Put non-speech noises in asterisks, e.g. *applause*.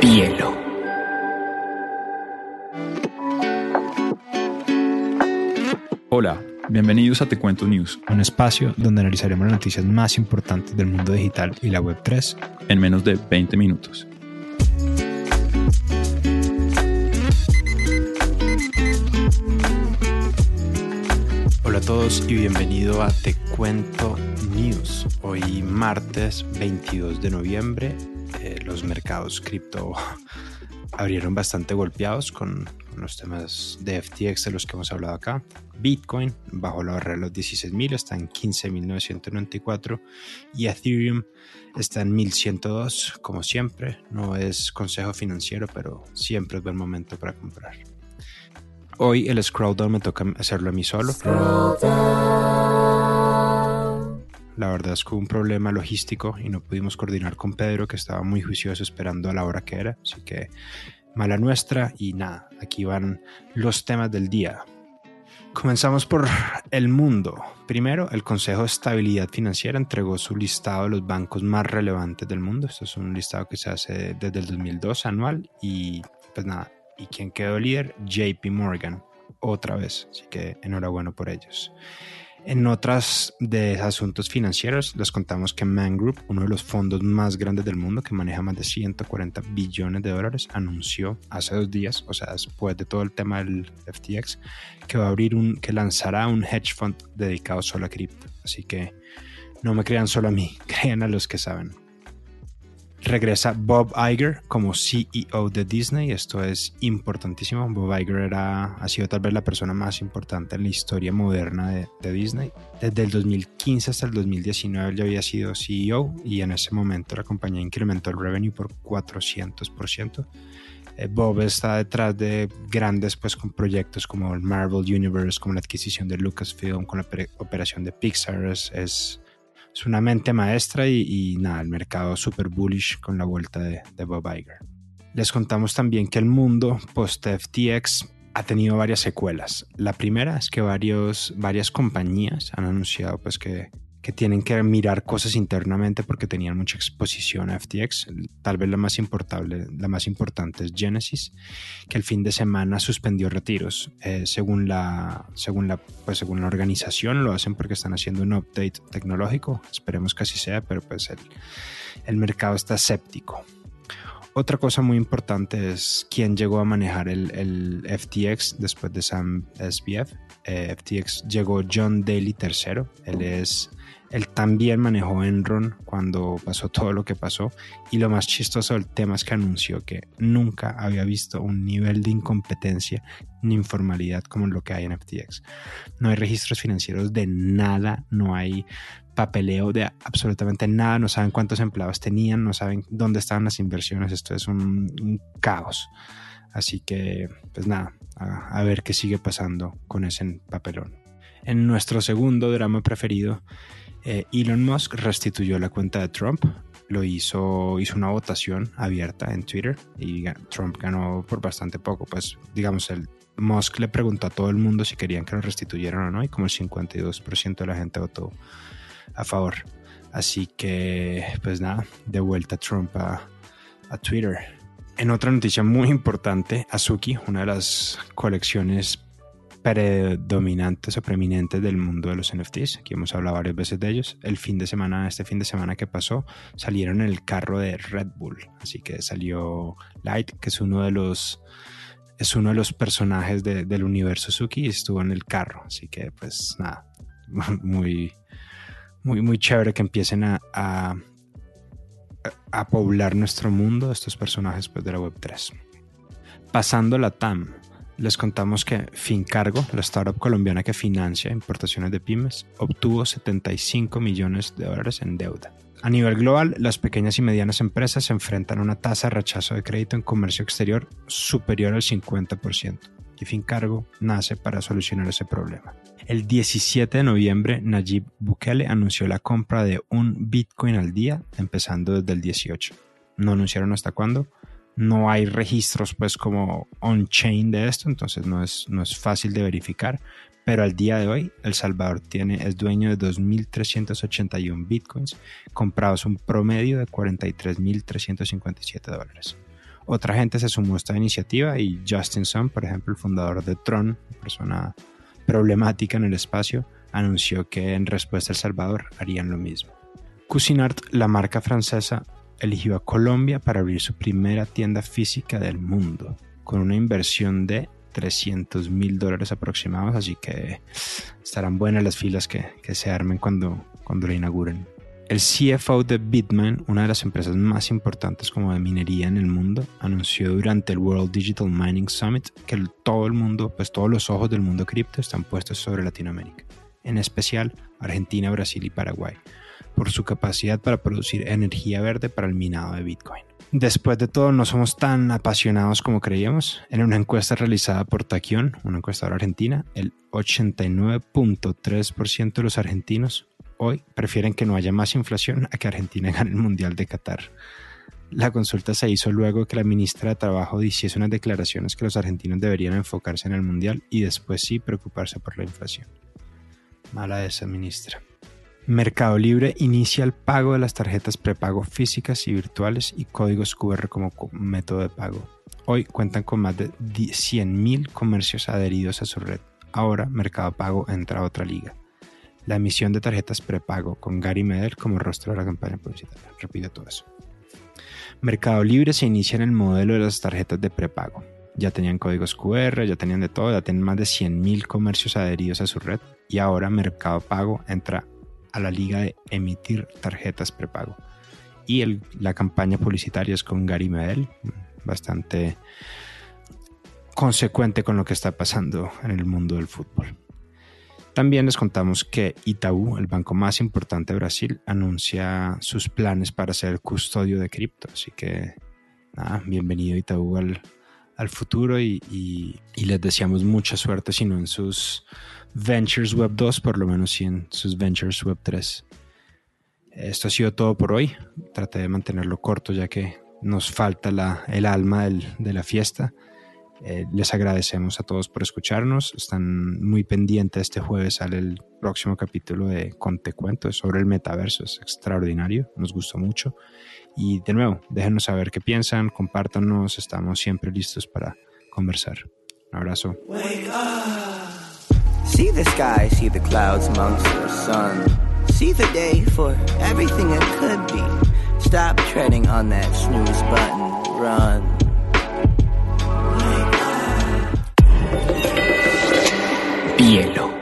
Bielo. Hola, bienvenidos a Te Cuento News, un espacio donde analizaremos las noticias más importantes del mundo digital y la Web3 en menos de 20 minutos. Hola a todos y bienvenido a Te Cuento News. Hoy martes 22 de noviembre eh, los mercados cripto *laughs* abrieron bastante golpeados con, los temas de FTX de los que hemos hablado acá. Bitcoin bajó la barrera de los 16.000, está en 15.994 y Ethereum está en 1.102, como siempre. No es consejo financiero, pero siempre es buen momento para comprar. Hoy el scroll down me toca hacerlo a mí solo. La verdad es que hubo un problema logístico y no pudimos coordinar con Pedro, que estaba muy juicioso esperando a la hora que era. Así que mala nuestra y nada, aquí van los temas del día. Comenzamos por el mundo. Primero, el Consejo de Estabilidad Financiera entregó su listado de los bancos más relevantes del mundo. Esto es un listado que se hace desde el 2002 anual y pues nada, ¿y quién quedó líder? JP Morgan, otra vez. Así que enhorabuena por ellos. En otras de asuntos financieros, les contamos que Man Group, uno de los fondos más grandes del mundo que maneja más de 140 billones de dólares, anunció hace dos días, o sea, después de todo el tema del FTX, que va a abrir un, que lanzará un hedge fund dedicado solo a cripto. Así que no me crean solo a mí, *laughs* crean a los que saben regresa Bob Iger como CEO de Disney. Esto es importantísimo. Bob Iger era, ha sido tal vez la persona más importante en la historia moderna de, Disney. Desde el 2015 hasta el 2019 ya había sido CEO y en ese momento la compañía incrementó el revenue por 400%. Eh, Bob está detrás de grandes pues, con proyectos como el Marvel Universe, como la adquisición de Lucasfilm, con la operación de Pixar. es es una mente maestra y, nada, el mercado super bullish con la vuelta de, Bob Iger. Les contamos también que el mundo post-FTX ha tenido varias secuelas. La primera es que varios, varias compañías han anunciado pues que que tienen que mirar cosas internamente porque tenían mucha exposición a FTX. Tal vez la más, importante, la más importante es Genesis, que el fin de semana suspendió retiros. Eh, según, la, según, la, pues según la organización, lo hacen porque están haciendo un update tecnológico. Esperemos que así sea, pero pues el, el mercado está escéptico. Otra cosa muy importante es quién llegó a manejar el, el FTX después de Sam SBF. Eh, FTX llegó John Daly III. Él es él también manejó Enron cuando pasó todo lo que pasó. Y lo más chistoso del tema es que anunció que nunca había visto un nivel de incompetencia ni informalidad como lo que hay en FTX. No hay registros financieros de nada, no hay papeleo de absolutamente nada, no saben cuántos empleados tenían, no saben dónde estaban las inversiones. Esto es un, caos. Así que, pues nada, a ver qué sigue pasando con ese papelón. En nuestro segundo drama preferido, eh, Elon Musk restituyó la cuenta de Trump, lo hizo, hizo una votación abierta en Twitter y Trump ganó por bastante poco. Pues digamos, el Musk le preguntó a todo el mundo si querían que lo restituyeran o no y como el 52% de la gente votó a favor. Así que, pues nada, de vuelta Trump a, a Twitter. En otra noticia muy importante, Azuki, una de las colecciones predominantes o preeminentes del mundo de los NFTs. Aquí hemos hablado varias veces de ellos. El fin de semana, este fin de semana que pasó, salieron en el carro de Red Bull. Así que salió Light, que es uno de los es uno de los personajes del universo Suki y estuvo en el carro. Así que, pues nada, *laughs* muy, muy, muy chévere que empiecen a, a, poblar nuestro mundo estos personajes pues, de la Web3. Pasando la TAM, les contamos que Fincargo, la startup colombiana que financia importaciones de pymes, obtuvo 75 millones de dólares en deuda. A nivel global, las pequeñas y medianas empresas se enfrentan a una tasa de rechazo de crédito en comercio exterior superior al 50%, y Fincargo nace para solucionar ese problema. El 17 de noviembre, Nayib Bukele anunció la compra de un Bitcoin al día, empezando desde el 18. No anunciaron hasta cuándo, no hay registros pues como on-chain de esto, entonces no es, no es fácil de verificar, Pero al día de hoy, El Salvador tiene, es dueño de 2.381 bitcoins, comprados un promedio de 43.357 dólares. Otra gente se sumó a esta iniciativa y Justin Sun, por ejemplo, el fundador de Tron, persona problemática en el espacio, anunció que en respuesta a El Salvador harían lo mismo. Cuisinart, la marca francesa, eligió a Colombia para abrir su primera tienda física del mundo, con una inversión de 300 mil dólares aproximados, así que estarán buenas las filas que, se armen cuando, cuando la inauguren. El CFO de Bitmain, una de las empresas más importantes como de minería en el mundo, anunció durante el World Digital Mining Summit que todo el mundo, pues todos los ojos del mundo cripto están puestos sobre Latinoamérica, en especial Argentina, Brasil y Paraguay, por su capacidad para producir energía verde para el minado de Bitcoin. Después de todo, no somos tan apasionados como creíamos. En una encuesta realizada por Taquión, una encuestadora argentina, el 89.3% de los argentinos hoy prefieren que no haya más inflación a que Argentina gane el Mundial de Qatar. La consulta se hizo luego que la ministra de Trabajo hiciese unas declaraciones que los argentinos deberían enfocarse en el Mundial y después sí preocuparse por la inflación. Mala esa ministra. Mercado Libre inicia el pago de las tarjetas prepago físicas y virtuales y códigos QR como método de pago. Hoy cuentan con más de 100.000 comercios adheridos a su red. Ahora Mercado Pago entra a otra liga. La emisión de tarjetas prepago con Gary Medel como rostro de la campaña publicitaria. Repito todo eso. Mercado Libre se inicia en el modelo de las tarjetas de prepago. Ya tenían códigos QR, ya tenían de todo, ya tienen más de 100.000 comercios adheridos a su red y ahora Mercado Pago entra a la liga de emitir tarjetas prepago. Y la campaña publicitaria es con Gary Medel, bastante consecuente con lo que está pasando en el mundo del fútbol. También les contamos que Itaú, el banco más importante de Brasil, anuncia sus planes para ser custodio de cripto. Así que, bienvenido Itaú al, al futuro y, les deseamos mucha suerte, sino en sus Ventures Web 2, por lo menos sí en sus Ventures Web 3. Esto ha sido todo por hoy. Traté de mantenerlo corto ya que nos falta la, el alma de la fiesta. Eh, les agradecemos a todos por escucharnos. Están muy pendientes. Este jueves sale el próximo capítulo de Conte Cuento sobre el metaverso. Es extraordinario. Nos gustó mucho. Y de nuevo, déjenos saber qué piensan. Compártanos. Estamos siempre listos para conversar. Un abrazo. See the sky, see the clouds amongst the sun. See the day for everything it could be. Stop treading on that snooze button. Run. Hielo.